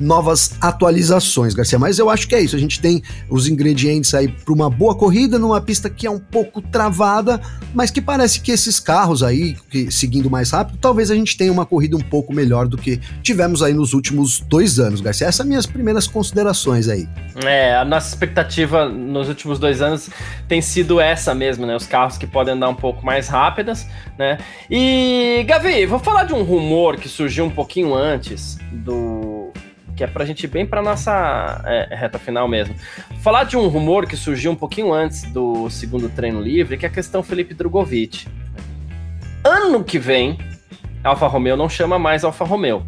novas atualizações, Garcia. Mas eu acho que é isso. A gente tem os ingredientes aí para uma boa corrida numa pista que é um pouco travada, mas que parece que esses carros aí, que, seguindo mais rápido, talvez a gente tenha uma corrida um pouco melhor do que tivemos aí nos últimos dois anos, Garcia. Essas são minhas primeiras considerações aí. É, a nossa expectativa nos últimos dois anos tem sido essa mesmo, né? Os carros que podem andar um pouco mais rápidas, né? E, Gavi, vou falar de um rumor que surgiu um pouquinho antes do que é pra gente ir bem pra nossa é, reta final mesmo. Falar de um rumor que surgiu um pouquinho antes do segundo treino livre, que é a questão Felipe Drogovic. Ano que vem, Alfa Romeo não chama mais Alfa Romeo.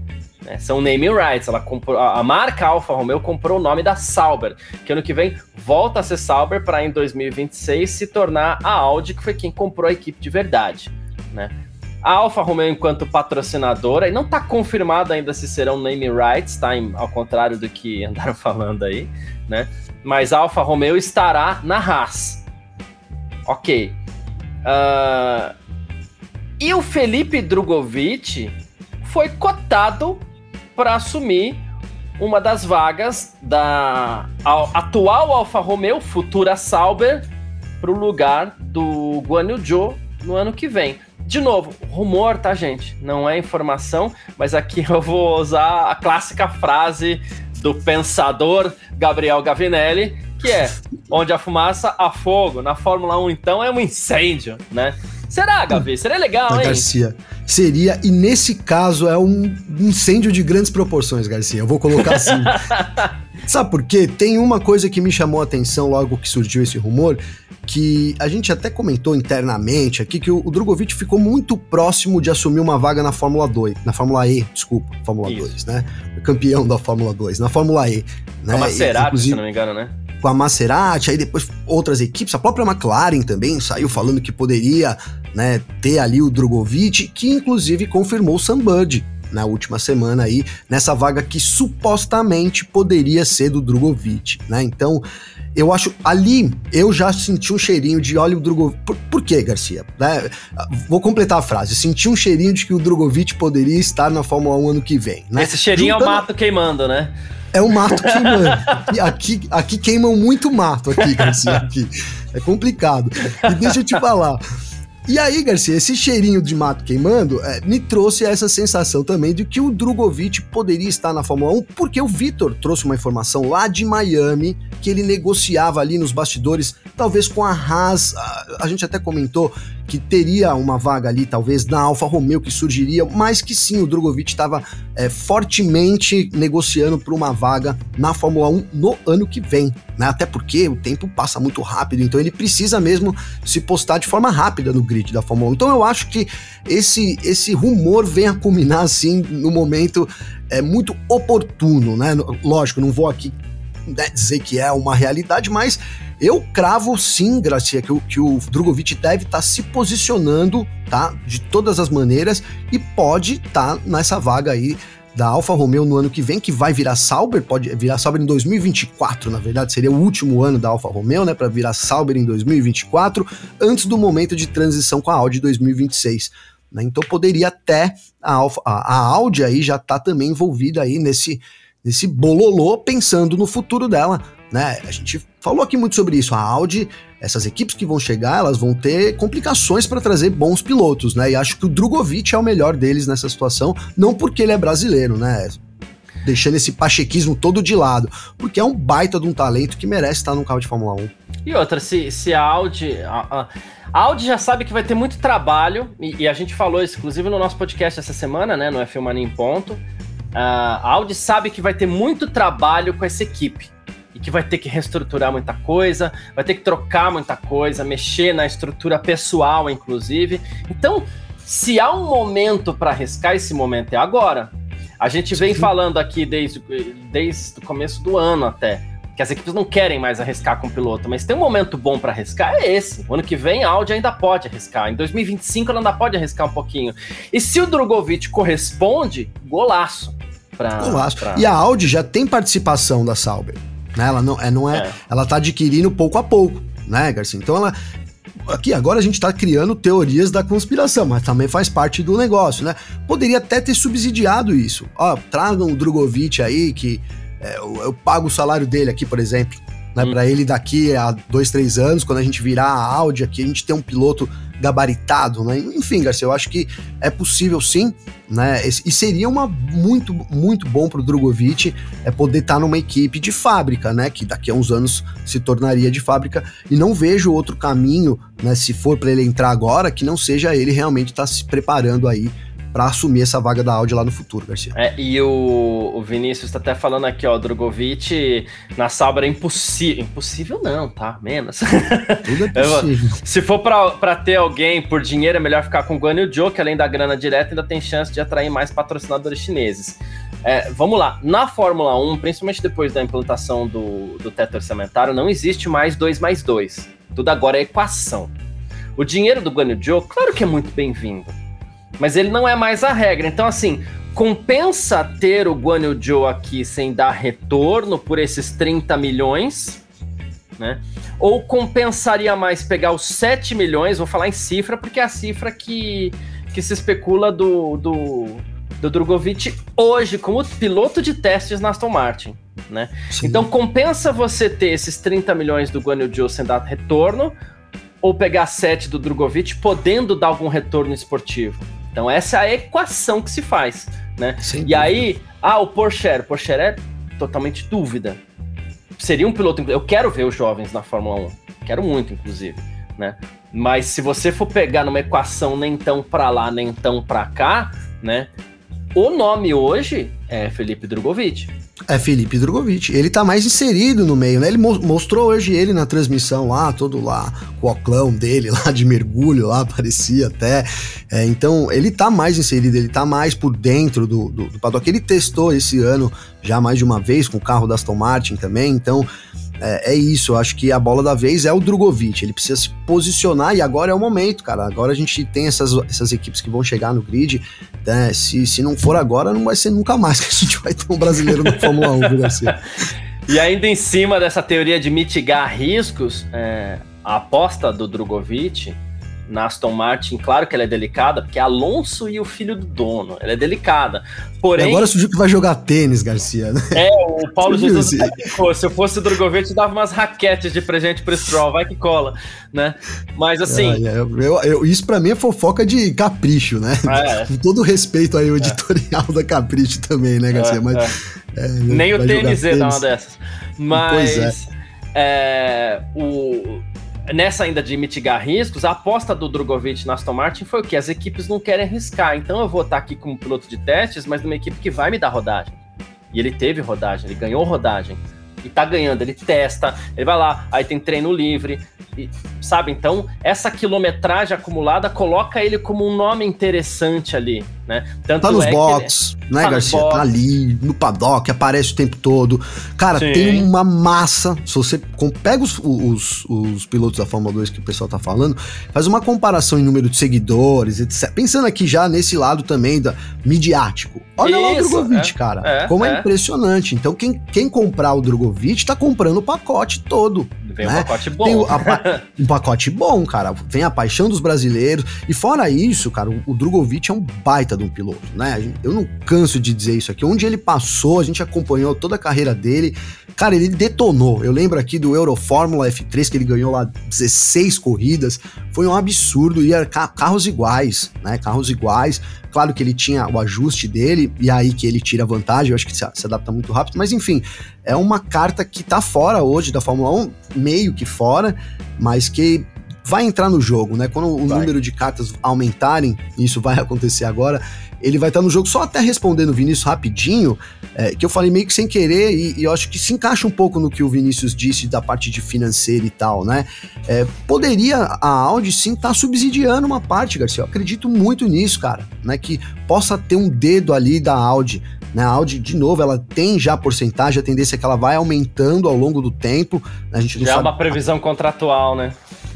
Né? São naming rights. Ela comprou, a marca Alfa Romeo comprou o nome da Sauber, que ano que vem volta a ser Sauber para em 2026 se tornar a Audi, que foi quem comprou a equipe de verdade. Né? A Alfa Romeo, enquanto patrocinadora, e não está confirmado ainda se serão name rights, tá? Ao contrário do que andaram falando aí, né? Mas a Alfa Romeo estará na Haas. Ok. Uh... E o Felipe Drogovic foi cotado para assumir uma das vagas da atual Alfa Romeo, futura Sauber, para o lugar do Guan Yu Zhou no ano que vem. De novo, rumor, tá, gente? Não é informação, mas aqui eu vou usar a clássica frase do pensador Gabriel Gavinelli, que é: onde a fumaça, há fogo. Na Fórmula 1, então, é um incêndio, né? Será, Gavi? Seria legal, hein? Garcia, seria, e nesse caso é um incêndio de grandes proporções, Garcia. Eu vou colocar assim. Sabe por quê? Tem uma coisa que me chamou a atenção logo que surgiu esse rumor, que a gente até comentou internamente aqui que o, o Drogovic ficou muito próximo de assumir uma vaga na Fórmula 2, na Fórmula E, desculpa, Fórmula Isso. 2, né? O campeão da Fórmula 2, na Fórmula E. Né? A Maserati, se não me engano, né? Com a Maserati, aí depois outras equipes, a própria McLaren também saiu falando que poderia né, ter ali o Drogovic, que inclusive confirmou o Sam Bud, na última semana aí, nessa vaga que supostamente poderia ser do Drogovic, né? Então, eu acho, ali, eu já senti um cheirinho de óleo Drogovic. Por, por quê, Garcia? Né? Vou completar a frase. Senti um cheirinho de que o Drogovic poderia estar na Fórmula 1 ano que vem. Né? Esse cheirinho Juntando... é o mato queimando, né? É o mato queimando. aqui, aqui queimam muito mato aqui, Garcia. Aqui. É complicado. E deixa eu te falar. E aí, Garcia, esse cheirinho de mato queimando é, me trouxe essa sensação também de que o Drogovic poderia estar na Fórmula 1, porque o Vitor trouxe uma informação lá de Miami que ele negociava ali nos bastidores, talvez com a Haas. A, a gente até comentou que teria uma vaga ali, talvez na Alfa Romeo que surgiria, mas que sim, o Drogovic estava é, fortemente negociando por uma vaga na Fórmula 1 no ano que vem, né? Até porque o tempo passa muito rápido, então ele precisa mesmo se postar de forma rápida no grid da Fórmula 1. Então eu acho que esse, esse rumor vem a culminar assim no momento é muito oportuno, né? Lógico, não vou aqui né, dizer que é uma realidade, mas eu cravo sim, Gracia, que o, que o Drogovic deve estar tá se posicionando, tá? De todas as maneiras e pode estar tá nessa vaga aí da Alfa Romeo no ano que vem, que vai virar Sauber, pode virar Sauber em 2024, na verdade, seria o último ano da Alfa Romeo, né, para virar Sauber em 2024, antes do momento de transição com a Audi 2026. Né? Então poderia até a, Alfa, a, a Audi aí já tá também envolvida aí nesse, nesse bololô, pensando no futuro dela, né? A gente falou aqui muito sobre isso. A Audi, essas equipes que vão chegar, elas vão ter complicações para trazer bons pilotos, né? E acho que o Drogovic é o melhor deles nessa situação, não porque ele é brasileiro, né? Deixando esse pachequismo todo de lado, porque é um baita de um talento que merece estar num carro de Fórmula 1. E outra, se, se a Audi. A, a Audi já sabe que vai ter muito trabalho, e, e, a gente falou isso, inclusive, no nosso podcast essa semana, né? No F1 Mania em Ponto. Uh, a Audi sabe que vai ter muito trabalho com essa equipe e que vai ter que reestruturar muita coisa, vai ter que trocar muita coisa, mexer na estrutura pessoal, inclusive. Então, se há um momento para arriscar, esse momento é agora. A gente vem falando aqui desde, desde o começo do ano até que as equipes não querem mais arriscar com o piloto, mas tem um momento bom para arriscar, é esse. O ano que vem a Audi ainda pode arriscar, em 2025 ela ainda pode arriscar um pouquinho. E se o Drogovic corresponde, golaço. Pra, golaço. Pra... E a Audi já tem participação da Sauber. Né? Ela não é, não é, é. ela tá adquirindo pouco a pouco, né, Garcia? Então ela aqui agora a gente está criando teorias da conspiração, mas também faz parte do negócio, né? Poderia até ter subsidiado isso. Ó, tragam o Drogovic aí que é, eu, eu, pago o salário dele aqui, por exemplo né? Hum. Para ele daqui a dois, três anos, quando a gente virar a Audi aqui, a gente ter um piloto gabaritado, né? Enfim, Garcia, eu acho que é possível sim, né? E seria uma muito, muito bom para o Drogovic é poder estar tá numa equipe de fábrica, né? Que daqui a uns anos se tornaria de fábrica. E não vejo outro caminho, né? Se for para ele entrar agora, que não seja ele realmente estar tá se preparando aí para assumir essa vaga da Audi lá no futuro, Garcia. É, e o, o Vinícius está até falando aqui, ó, Drogovic na Sauber é impossível. Impossível não, tá? Menos. Tudo é possível. Se for para ter alguém por dinheiro, é melhor ficar com o Guan Yu Zhou, que além da grana direta, ainda tem chance de atrair mais patrocinadores chineses. É, vamos lá, na Fórmula 1, principalmente depois da implantação do, do teto orçamentário, não existe mais 2 mais 2. Tudo agora é equação. O dinheiro do Guan Yu Zhou, claro que é muito bem-vindo mas ele não é mais a regra. Então, assim, compensa ter o Guan Yu Zhou aqui sem dar retorno por esses 30 milhões, né? Ou compensaria mais pegar os 7 milhões, vou falar em cifra, porque é a cifra que, que se especula do, do, do Drogovic hoje como piloto de testes na Aston Martin, né? Então compensa você ter esses 30 milhões do Guan Yu Zhou sem dar retorno, ou pegar 7 do Drogovic podendo dar algum retorno esportivo. Então essa é a equação que se faz, né? E aí, ah, o Porsche, o Porsche é totalmente dúvida. Seria um piloto, eu quero ver os jovens na Fórmula 1, quero muito inclusive, né? Mas se você for pegar numa equação nem tão para lá, nem tão para cá, né? O nome hoje é Felipe Drogovic. É Felipe Drogovic. Ele tá mais inserido no meio, né? Ele mo mostrou hoje ele na transmissão lá, todo lá, com o oclão dele lá de mergulho lá, parecia até. É, então, ele tá mais inserido, ele tá mais por dentro do, do, do paddock. Ele testou esse ano já mais de uma vez com o carro da Aston Martin também, então é, é, isso, eu acho que a bola da vez é o Drogovic, ele precisa se posicionar e agora é o momento, cara. Agora a gente tem essas, essas equipes que vão chegar no grid, né? se, se não for agora, não vai ser nunca mais que a gente vai ter um brasileiro no Fórmula 1, viu, Garcia? E ainda em cima dessa teoria de mitigar riscos, é, a aposta do Drogovic na Aston Martin, claro que ela é delicada, porque é Alonso e o filho do dono. Ela é delicada. Porém. E agora surgiu que vai jogar tênis, Garcia, né? É, o Paulo Jesus ficou. Se eu fosse o Drogovic, dava umas raquetes de presente pro Stroll, vai que cola, né? Mas assim. É, é, eu, eu, isso pra mim é fofoca de capricho, né? É. Com todo respeito aí, o editorial da Capricho também, né, Garcia? Mas, é. Nem o TNZ dá uma dessas. Mas. É, o, nessa ainda de mitigar riscos, a aposta do Drogovic na Aston Martin foi o que? As equipes não querem arriscar. Então eu vou estar aqui como piloto de testes, mas numa equipe que vai me dar rodagem. E ele teve rodagem, ele ganhou rodagem. E tá ganhando, ele testa, ele vai lá, aí tem treino livre, e, sabe? Então, essa quilometragem acumulada coloca ele como um nome interessante ali, né? Tanto tá nos é box, né, tá Garcia? Tá ali no paddock, aparece o tempo todo. Cara, Sim. tem uma massa. Se você pega os, os, os, pilotos da Fórmula 2 que o pessoal tá falando, faz uma comparação em número de seguidores, etc. Pensando aqui já nesse lado também da midiático. Olha Isso, lá o Drogovic, é, cara. É, como é, é, impressionante. Então, quem, quem comprar o Drogovic tá comprando o pacote todo. Vem né? um pacote bom. A, um pacote bom, cara. Vem a paixão dos brasileiros. E fora isso, cara, o, o Drogovic é um baita de um piloto, né? Eu não canso de dizer isso aqui. Onde ele passou, a gente acompanhou toda a carreira dele. Cara, ele detonou. Eu lembro aqui do Eurofórmula F3, que ele ganhou lá 16 corridas. Foi um absurdo. E carros iguais, né? Carros iguais. Claro que ele tinha o ajuste dele, e aí que ele tira vantagem, eu acho que se, se adapta muito rápido, mas enfim, é uma carta que tá fora hoje da Fórmula 1, meio que fora, mas que vai entrar no jogo, né? Quando o vai. número de cartas aumentarem, e isso vai acontecer agora, ele vai estar no jogo. Só até respondendo o Vinícius rapidinho, é, que eu falei meio que sem querer, e, e, eu acho que se encaixa um pouco no que o Vinícius disse da parte de financeira e tal, né? É, poderia a Audi sim estar tá subsidiando uma parte, Garcia. Eu acredito muito nisso, cara, né? Que possa ter um dedo ali da Audi. Né, a Audi, de novo, ela tem já porcentagem, a tendência é que ela vai aumentando ao longo do tempo. A gente já é uma previsão contratual, né?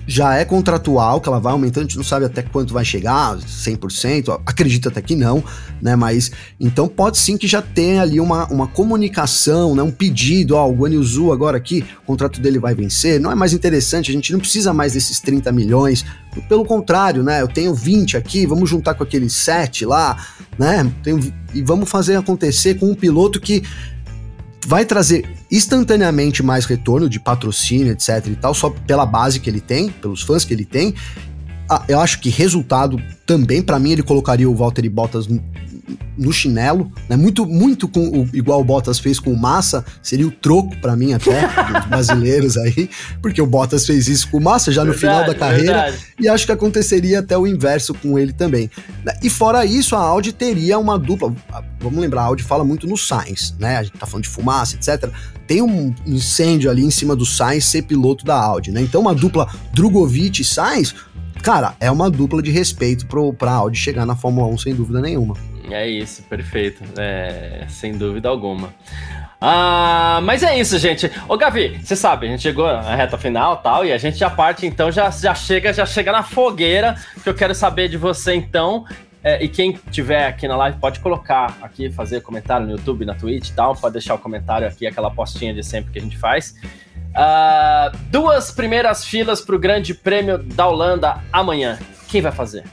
Já é contratual, que ela vai aumentando, a gente não sabe até quanto vai chegar, 100%, acredito até que não, né, mas então pode sim que já tenha ali uma, uma comunicação, né, um pedido, ó, o agora aqui, o contrato dele vai vencer, não é mais interessante, a gente não precisa mais desses 30 milhões, pelo contrário, né, eu tenho 20 aqui, vamos juntar com aqueles 7 lá, né, tenho, e vamos fazer acontecer com um piloto que vai trazer instantaneamente mais retorno de patrocínio, etc e tal, só pela base que ele tem, pelos fãs que ele tem. Ah, eu acho que resultado também, para mim, ele colocaria o Valtteri Bottas no chinelo, né? Muito, muito com o, igual o Bottas fez com o Massa, seria o troco para mim até dos brasileiros aí, porque o Bottas fez isso com o Massa já no verdade, final da carreira verdade. e acho que aconteceria até o inverso com ele também. E fora isso, a Audi teria uma dupla. Vamos lembrar, a Audi fala muito no Sainz, né? A gente tá falando de fumaça, etc. Tem um incêndio ali em cima do Sainz ser piloto da Audi, né? Então uma dupla Drogovic e Sainz cara, é uma dupla de respeito pro, pra Audi chegar na Fórmula 1 sem dúvida nenhuma. É isso, perfeito. É, sem dúvida alguma. Ah, mas é isso, gente. Ô, Gavi, você sabe, a gente chegou na reta final tal, e a gente já parte, então, já, já chega, já chega na fogueira, que eu quero saber de você, então. É, e quem tiver aqui na live pode colocar aqui, fazer comentário no YouTube, na Twitch e tal, pode deixar o comentário aqui, aquela postinha de sempre que a gente faz. Uh, duas primeiras filas para o Grande Prêmio da Holanda amanhã. Quem vai fazer?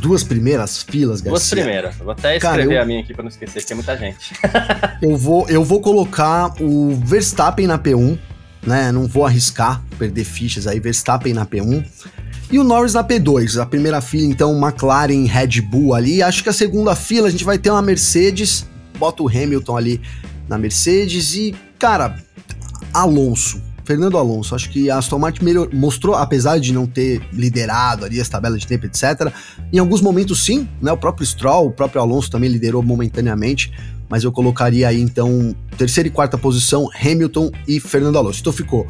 Duas primeiras filas, Garcia. Duas primeiras. Vou até escrever Cara, eu... a minha aqui para não esquecer, que é muita gente. eu, vou, eu vou colocar o Verstappen na P1, né? Não vou arriscar perder fichas aí. Verstappen na P1. E o Norris na P2. A primeira fila, então, McLaren, Red Bull ali. Acho que a segunda fila a gente vai ter uma Mercedes. Bota o Hamilton ali na Mercedes. E, cara, Alonso. Fernando Alonso, acho que a Aston Martin melhor, mostrou, apesar de não ter liderado ali as tabelas de tempo, etc., em alguns momentos sim, né? O próprio Stroll, o próprio Alonso também liderou momentaneamente, mas eu colocaria aí então terceira e quarta posição, Hamilton e Fernando Alonso. Então ficou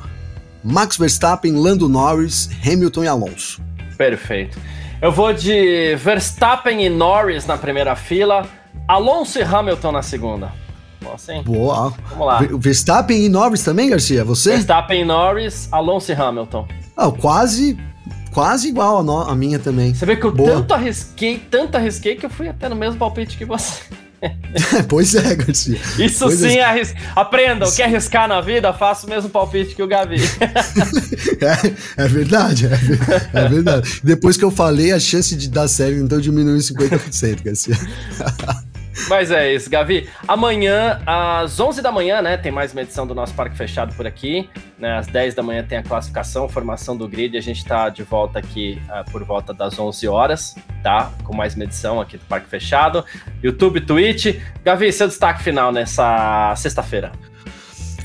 Max Verstappen, Lando Norris, Hamilton e Alonso. Perfeito. Eu vou de Verstappen e Norris na primeira fila, Alonso e Hamilton na segunda. Assim. Boa. Vamos lá. Verstappen e Norris também, Garcia? Você? Verstappen e Norris, Alonso e Hamilton. Ah, quase quase igual a, no, a, minha também. Você vê que eu Boa. tanto arrisquei, tanto arrisquei que eu fui até no mesmo palpite que você. pois é, Garcia. Isso pois sim é arris... Aprendam, quer arriscar na vida? Faça o mesmo palpite que o Gavi. é, é, verdade, é, é, verdade. Depois que eu falei, a chance de dar certo então diminuiu em 50%, Garcia. Mas é isso, Gavi. Amanhã, às 11 da manhã, né, tem mais uma edição do nosso Parque Fechado por aqui. Né, às 10 da manhã tem a classificação, formação do grid. A gente está de volta aqui uh, por volta das 11 horas, tá? Com mais uma edição aqui do Parque Fechado. YouTube, Twitch. Gavi, seu destaque final nessa sexta-feira.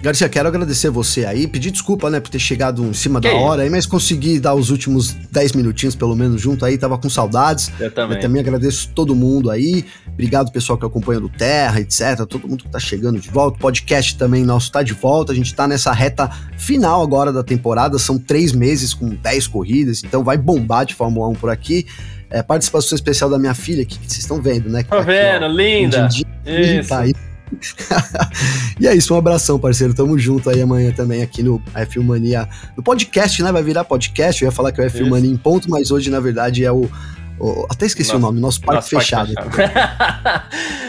Garcia, quero agradecer você aí, pedir desculpa, né, por ter chegado em cima que da hora aí, mas consegui dar os últimos 10 minutinhos, pelo menos, junto aí, tava com saudades. Eu também. Eu também agradeço todo mundo aí, obrigado pessoal que acompanha do Terra, etc, todo mundo que tá chegando de volta, o podcast também nosso tá de volta, a gente tá nessa reta final agora da temporada, são três meses com 10 corridas, então vai bombar de Fórmula 1 por aqui. É, participação especial da minha filha, que, que vocês estão vendo, né? Tô tá vendo, ó, linda! Isso. Tá aí e é isso, um abração, parceiro. Tamo junto aí amanhã também aqui no F1 Mania, no podcast, né? Vai virar podcast. Eu ia falar que é o F1 Mania em ponto, mas hoje, na verdade, é o. até esqueci nosso, o nome, nosso parque nosso fechado. Parque fechado.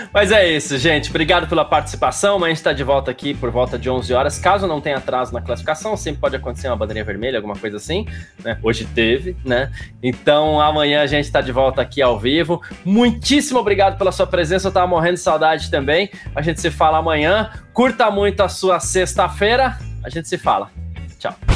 Mas é isso, gente. Obrigado pela participação. Amanhã a gente está de volta aqui por volta de 11 horas. Caso não tenha atraso na classificação, sempre pode acontecer uma bandeirinha vermelha, alguma coisa assim. Né? Hoje teve, né? Então amanhã a gente está de volta aqui ao vivo. Muitíssimo obrigado pela sua presença. Eu tava morrendo de saudade também. A gente se fala amanhã. Curta muito a sua sexta-feira. A gente se fala. Tchau.